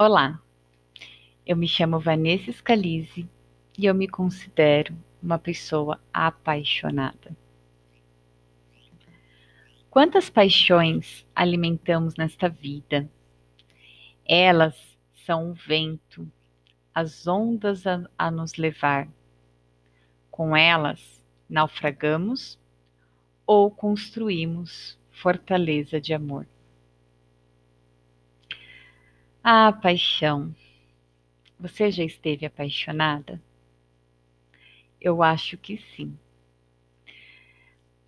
Olá, eu me chamo Vanessa Scalise e eu me considero uma pessoa apaixonada. Quantas paixões alimentamos nesta vida? Elas são o vento, as ondas a, a nos levar. Com elas, naufragamos ou construímos fortaleza de amor. Ah, paixão. Você já esteve apaixonada? Eu acho que sim.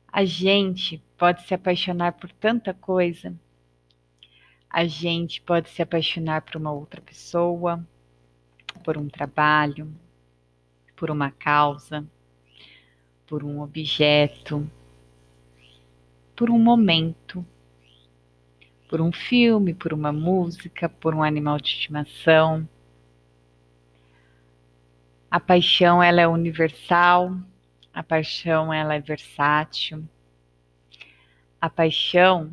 A gente pode se apaixonar por tanta coisa. A gente pode se apaixonar por uma outra pessoa, por um trabalho, por uma causa, por um objeto, por um momento por um filme, por uma música, por um animal de estimação. A paixão ela é universal, a paixão ela é versátil. A paixão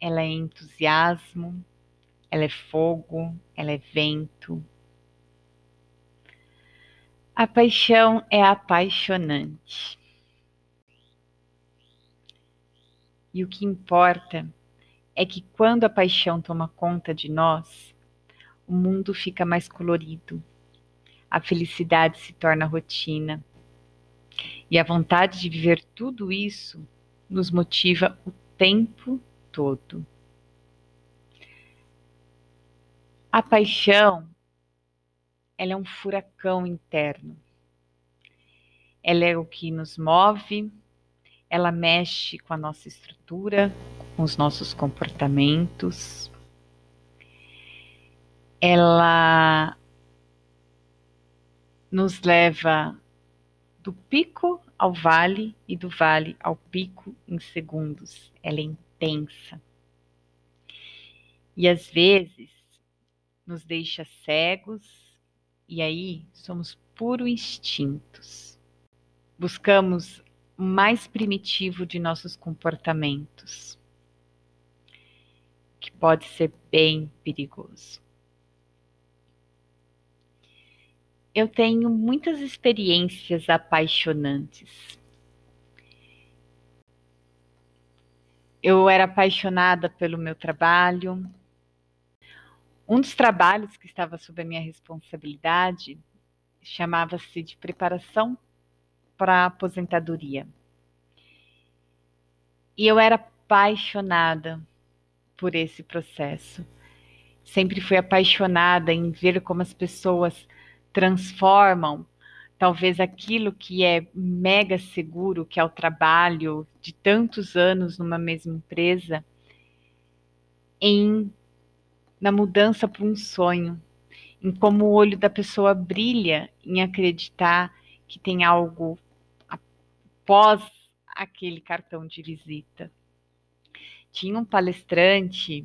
ela é entusiasmo, ela é fogo, ela é vento. A paixão é apaixonante. E o que importa é que quando a paixão toma conta de nós, o mundo fica mais colorido, a felicidade se torna rotina. E a vontade de viver tudo isso nos motiva o tempo todo. A paixão, ela é um furacão interno. Ela é o que nos move, ela mexe com a nossa estrutura, com os nossos comportamentos. Ela nos leva do pico ao vale e do vale ao pico em segundos. Ela é intensa. E às vezes nos deixa cegos e aí somos puro instintos. Buscamos mais primitivo de nossos comportamentos, que pode ser bem perigoso. Eu tenho muitas experiências apaixonantes. Eu era apaixonada pelo meu trabalho. Um dos trabalhos que estava sob a minha responsabilidade chamava-se de preparação para a aposentadoria. E eu era apaixonada por esse processo. Sempre fui apaixonada em ver como as pessoas transformam talvez aquilo que é mega seguro, que é o trabalho de tantos anos numa mesma empresa, em na mudança para um sonho, em como o olho da pessoa brilha em acreditar que tem algo após aquele cartão de visita. Tinha um palestrante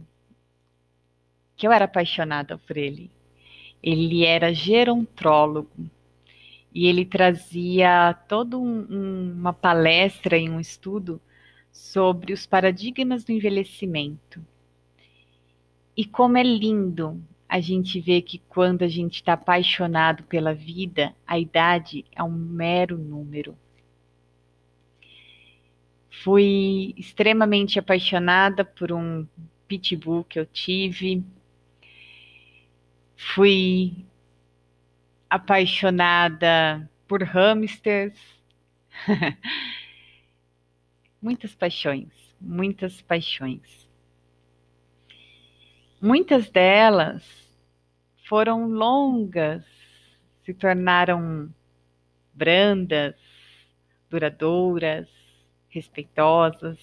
que eu era apaixonada por ele. Ele era gerontrólogo e ele trazia toda um, um, uma palestra e um estudo sobre os paradigmas do envelhecimento. E como é lindo a gente ver que quando a gente está apaixonado pela vida, a idade é um mero número. Fui extremamente apaixonada por um pitbull que eu tive. Fui apaixonada por hamsters. muitas paixões, muitas paixões. Muitas delas foram longas, se tornaram brandas, duradouras, respeitosas.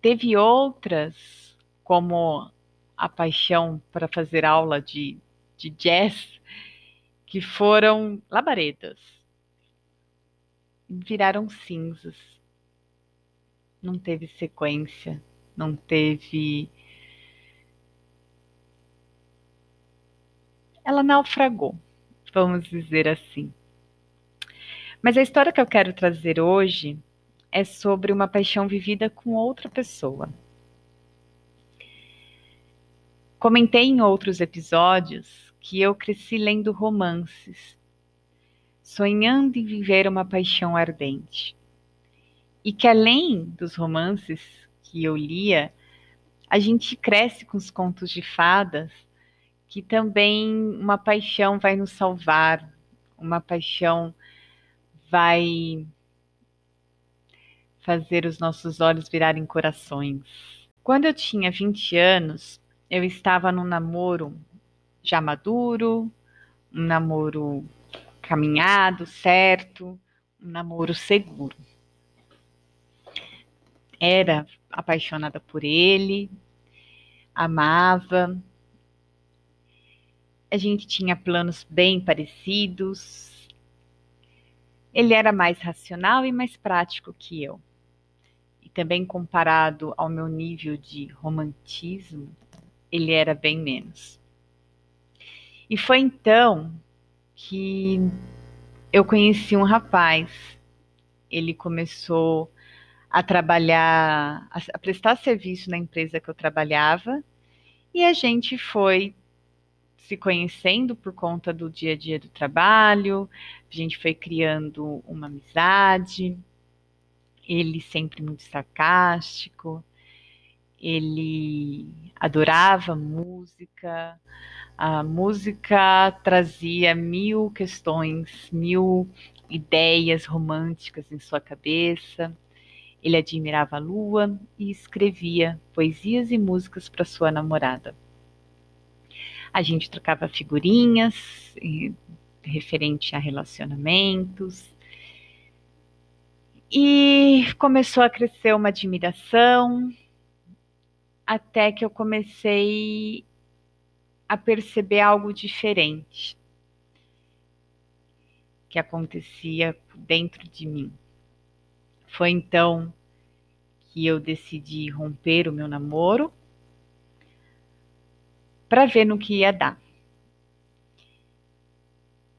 Teve outras, como a paixão para fazer aula de, de jazz, que foram labaredas. Viraram cinzas. Não teve sequência, não teve. Ela naufragou, vamos dizer assim. Mas a história que eu quero trazer hoje é sobre uma paixão vivida com outra pessoa. Comentei em outros episódios que eu cresci lendo romances, sonhando em viver uma paixão ardente. E que além dos romances que eu lia, a gente cresce com os contos de fadas, que também uma paixão vai nos salvar, uma paixão vai fazer os nossos olhos virarem corações. Quando eu tinha 20 anos, eu estava num namoro já maduro, um namoro caminhado, certo, um namoro seguro. Era apaixonada por ele, amava. A gente tinha planos bem parecidos. Ele era mais racional e mais prático que eu. Também comparado ao meu nível de romantismo, ele era bem menos. E foi então que eu conheci um rapaz. Ele começou a trabalhar, a prestar serviço na empresa que eu trabalhava, e a gente foi se conhecendo por conta do dia a dia do trabalho, a gente foi criando uma amizade. Ele sempre muito sarcástico, ele adorava música, a música trazia mil questões, mil ideias românticas em sua cabeça. Ele admirava a lua e escrevia poesias e músicas para sua namorada. A gente trocava figurinhas referente a relacionamentos. E começou a crescer uma admiração, até que eu comecei a perceber algo diferente que acontecia dentro de mim. Foi então que eu decidi romper o meu namoro para ver no que ia dar.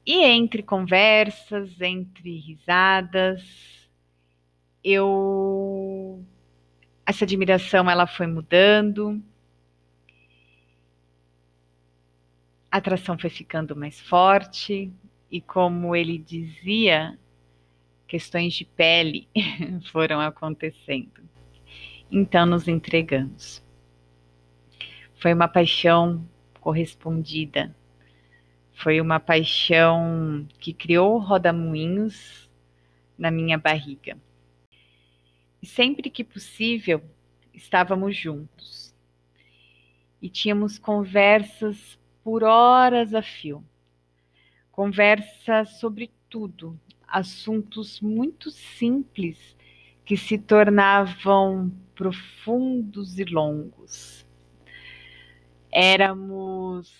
E entre conversas, entre risadas, eu essa admiração ela foi mudando a atração foi ficando mais forte e, como ele dizia, questões de pele foram acontecendo. Então nos entregamos. Foi uma paixão correspondida. Foi uma paixão que criou rodamuinhos na minha barriga. E sempre que possível, estávamos juntos. E tínhamos conversas por horas a fio. Conversa sobre tudo, assuntos muito simples que se tornavam profundos e longos. Éramos.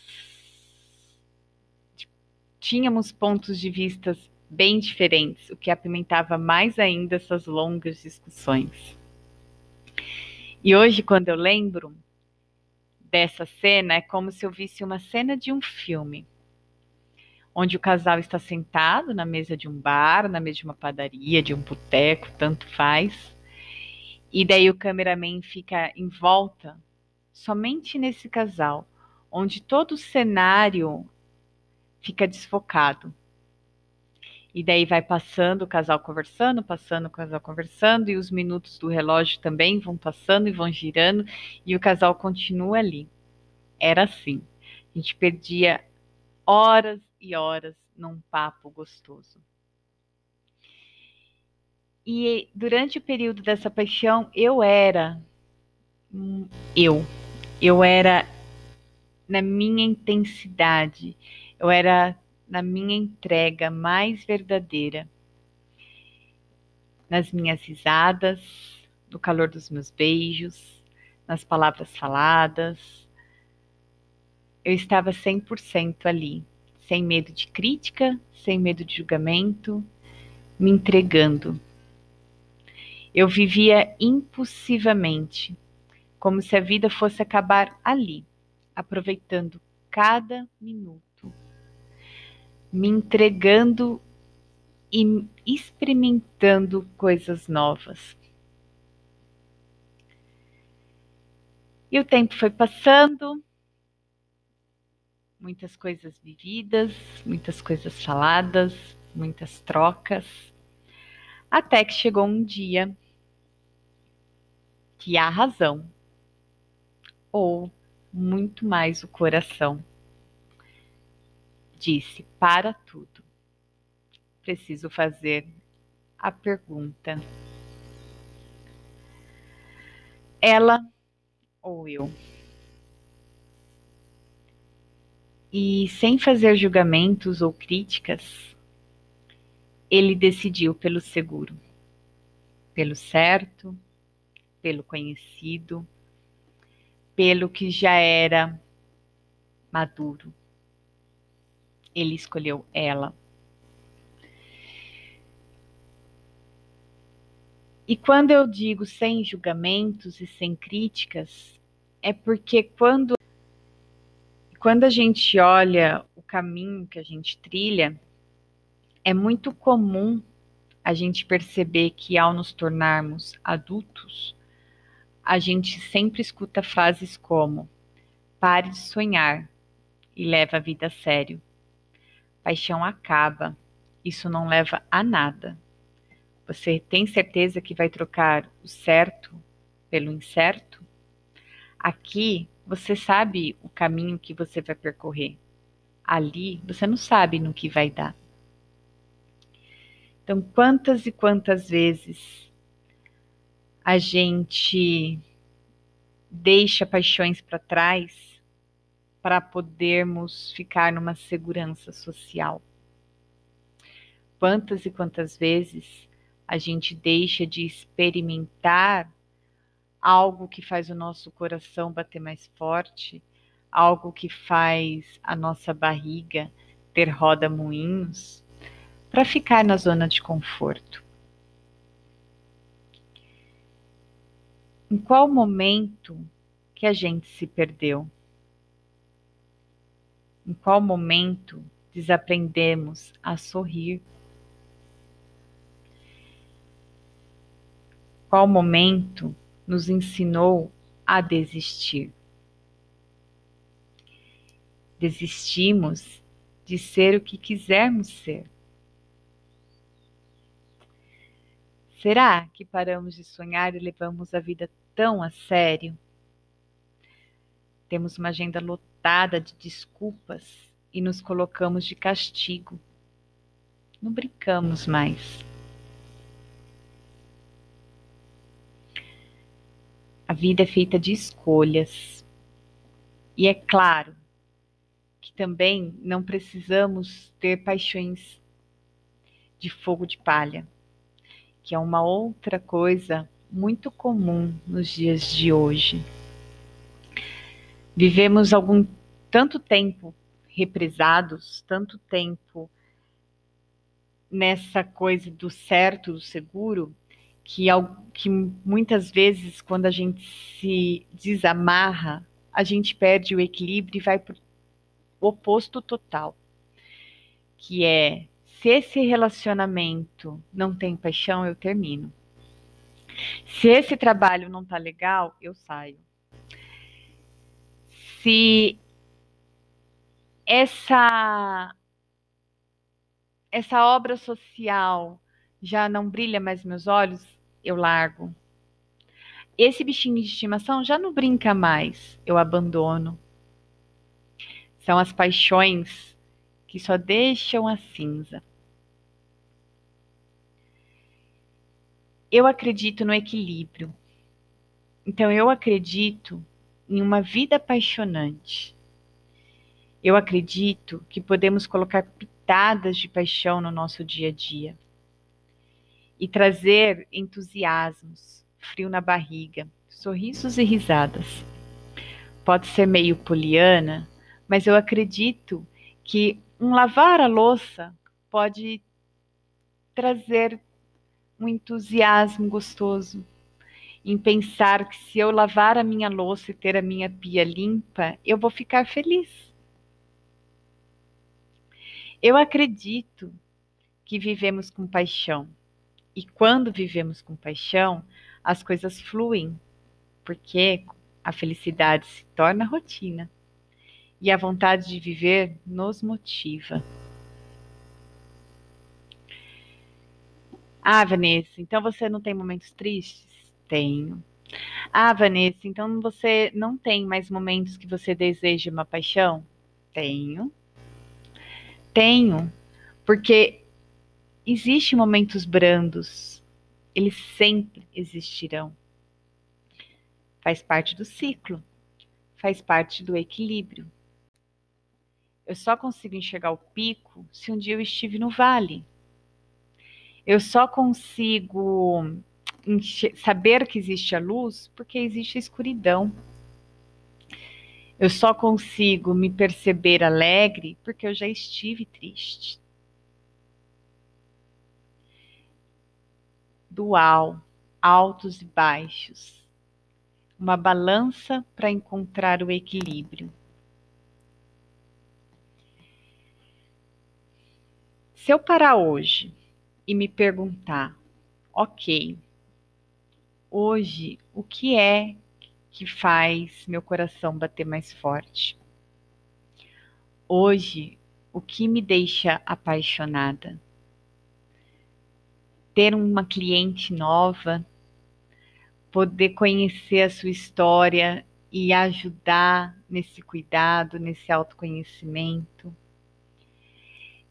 Tínhamos pontos de vista bem diferentes, o que apimentava mais ainda essas longas discussões. E hoje, quando eu lembro, dessa cena é como se eu visse uma cena de um filme, onde o casal está sentado na mesa de um bar, na mesa de uma padaria, de um boteco, tanto faz. E daí o cameraman fica em volta somente nesse casal, onde todo o cenário fica desfocado. E daí vai passando o casal conversando, passando o casal conversando, e os minutos do relógio também vão passando e vão girando, e o casal continua ali. Era assim. A gente perdia horas e horas num papo gostoso. E durante o período dessa paixão, eu era eu. Eu era na minha intensidade, eu era na minha entrega mais verdadeira, nas minhas risadas, no calor dos meus beijos, nas palavras faladas. Eu estava 100% ali, sem medo de crítica, sem medo de julgamento, me entregando. Eu vivia impulsivamente, como se a vida fosse acabar ali, aproveitando cada minuto me entregando e experimentando coisas novas. E o tempo foi passando, muitas coisas vividas, muitas coisas faladas, muitas trocas, até que chegou um dia que a razão, ou muito mais o coração, disse: para tudo. Preciso fazer a pergunta: ela ou eu? E sem fazer julgamentos ou críticas, ele decidiu pelo seguro, pelo certo, pelo conhecido, pelo que já era maduro. Ele escolheu ela. E quando eu digo sem julgamentos e sem críticas, é porque quando quando a gente olha o caminho que a gente trilha, é muito comum a gente perceber que ao nos tornarmos adultos, a gente sempre escuta frases como: pare de sonhar e leva a vida a sério. Paixão acaba, isso não leva a nada. Você tem certeza que vai trocar o certo pelo incerto? Aqui você sabe o caminho que você vai percorrer. Ali você não sabe no que vai dar. Então, quantas e quantas vezes a gente deixa paixões para trás para podermos ficar numa segurança social. Quantas e quantas vezes a gente deixa de experimentar algo que faz o nosso coração bater mais forte, algo que faz a nossa barriga ter roda-moinhos, para ficar na zona de conforto. Em qual momento que a gente se perdeu? Em qual momento desaprendemos a sorrir? Qual momento nos ensinou a desistir? Desistimos de ser o que quisermos ser. Será que paramos de sonhar e levamos a vida tão a sério? Temos uma agenda lotada de desculpas e nos colocamos de castigo. Não brincamos mais. A vida é feita de escolhas. E é claro que também não precisamos ter paixões de fogo de palha que é uma outra coisa muito comum nos dias de hoje. Vivemos algum tanto tempo represados, tanto tempo nessa coisa do certo, do seguro, que, que muitas vezes, quando a gente se desamarra, a gente perde o equilíbrio e vai para o oposto total, que é se esse relacionamento não tem paixão, eu termino. Se esse trabalho não tá legal, eu saio. Se essa essa obra social já não brilha mais meus olhos, eu largo. Esse bichinho de estimação já não brinca mais, eu abandono. São as paixões que só deixam a cinza. eu acredito no equilíbrio. Então, eu acredito em uma vida apaixonante. Eu acredito que podemos colocar pitadas de paixão no nosso dia a dia e trazer entusiasmos, frio na barriga, sorrisos e risadas. Pode ser meio poliana, mas eu acredito que um lavar a louça pode trazer um entusiasmo gostoso em pensar que se eu lavar a minha louça e ter a minha pia limpa, eu vou ficar feliz. Eu acredito que vivemos com paixão. E quando vivemos com paixão, as coisas fluem, porque a felicidade se torna rotina. e a vontade de viver nos motiva. Ah, Vanessa, então você não tem momentos tristes? Tenho. Ah, Vanessa, então você não tem mais momentos que você deseja uma paixão? Tenho. Tenho, porque existem momentos brandos, eles sempre existirão. Faz parte do ciclo, faz parte do equilíbrio. Eu só consigo enxergar o pico se um dia eu estive no vale. Eu só consigo saber que existe a luz porque existe a escuridão. Eu só consigo me perceber alegre porque eu já estive triste. Dual, altos e baixos. Uma balança para encontrar o equilíbrio. Se eu parar hoje e me perguntar, ok, hoje o que é que faz meu coração bater mais forte? Hoje, o que me deixa apaixonada? Ter uma cliente nova, poder conhecer a sua história e ajudar nesse cuidado, nesse autoconhecimento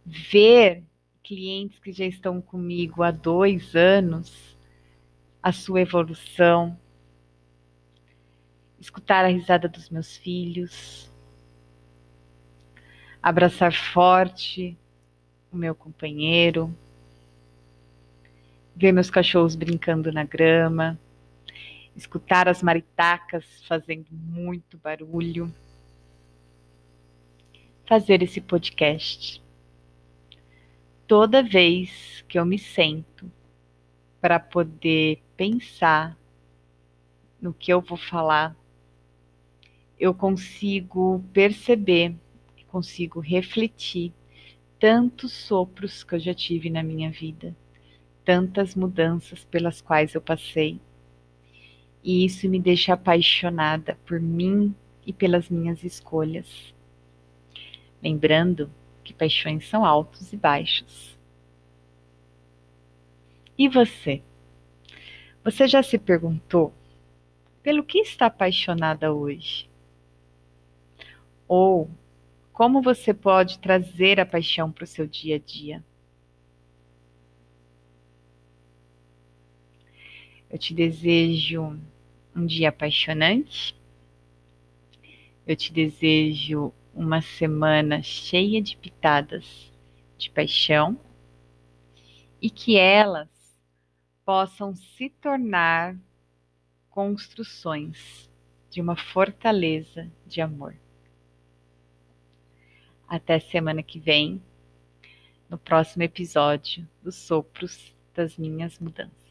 ver clientes que já estão comigo há dois anos, a sua evolução, escutar a risada dos meus filhos, abraçar forte o meu companheiro, ver meus cachorros brincando na grama, escutar as maritacas fazendo muito barulho, fazer esse podcast. Toda vez que eu me sento para poder pensar no que eu vou falar, eu consigo perceber, consigo refletir tantos sopros que eu já tive na minha vida, tantas mudanças pelas quais eu passei. E isso me deixa apaixonada por mim e pelas minhas escolhas. Lembrando que paixões são altos e baixos. E você? Você já se perguntou pelo que está apaixonada hoje? Ou como você pode trazer a paixão para o seu dia a dia? Eu te desejo um dia apaixonante. Eu te desejo uma semana cheia de pitadas de paixão e que elas possam se tornar construções de uma fortaleza de amor. Até semana que vem, no próximo episódio dos Sopros das Minhas Mudanças.